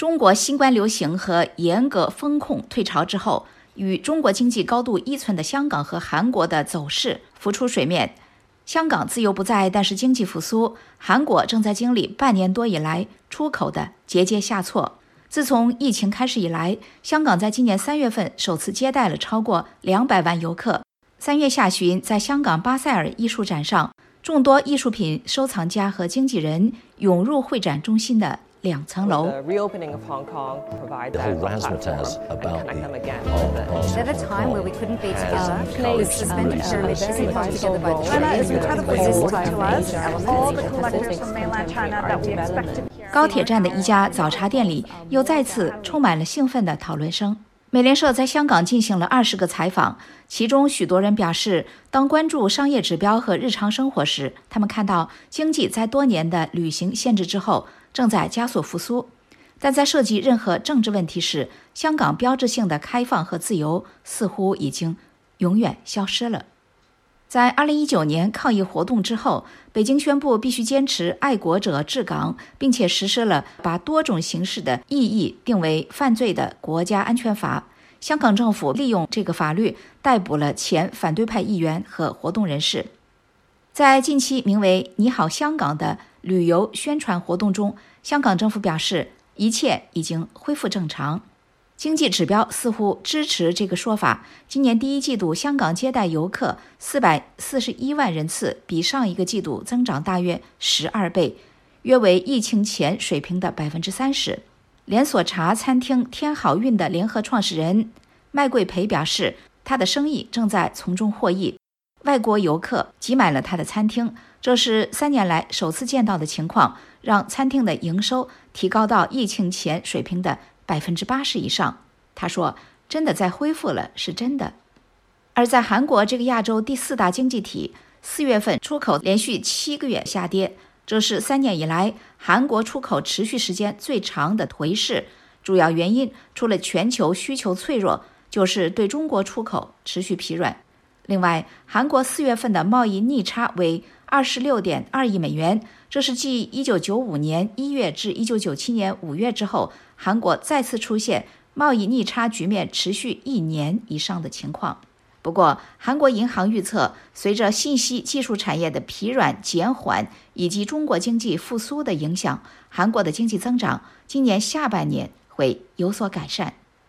中国新冠流行和严格风控退潮之后，与中国经济高度依存的香港和韩国的走势浮出水面。香港自由不在，但是经济复苏；韩国正在经历半年多以来出口的节节下挫。自从疫情开始以来，香港在今年三月份首次接待了超过两百万游客。三月下旬，在香港巴塞尔艺术展上，众多艺术品收藏家和经纪人涌入会展中心的。两层楼。高铁站的一家早茶店里，又再次充满了兴奋的讨论声。美联社在香港进行了二十个采访，其中许多人表示，当关注商业指标和日常生活时，他们看到经济在多年的旅行限制之后。正在加速复苏，但在涉及任何政治问题时，香港标志性的开放和自由似乎已经永远消失了。在2019年抗议活动之后，北京宣布必须坚持爱国者治港，并且实施了把多种形式的异议定为犯罪的国家安全法。香港政府利用这个法律逮捕了前反对派议员和活动人士。在近期名为“你好，香港”的旅游宣传活动中，香港政府表示一切已经恢复正常。经济指标似乎支持这个说法。今年第一季度，香港接待游客四百四十一万人次，比上一个季度增长大约十二倍，约为疫情前水平的百分之三十。连锁茶餐厅天好运的联合创始人麦桂培表示，他的生意正在从中获益。外国游客挤满了他的餐厅，这是三年来首次见到的情况，让餐厅的营收提高到疫情前水平的百分之八十以上。他说：“真的在恢复了，是真的。”而在韩国这个亚洲第四大经济体，四月份出口连续七个月下跌，这是三年以来韩国出口持续时间最长的颓势。主要原因除了全球需求脆弱，就是对中国出口持续疲软。另外，韩国四月份的贸易逆差为二十六点二亿美元，这是继一九九五年一月至一九九七年五月之后，韩国再次出现贸易逆差局面持续一年以上的情况。不过，韩国银行预测，随着信息技术产业的疲软减缓以及中国经济复苏的影响，韩国的经济增长今年下半年会有所改善。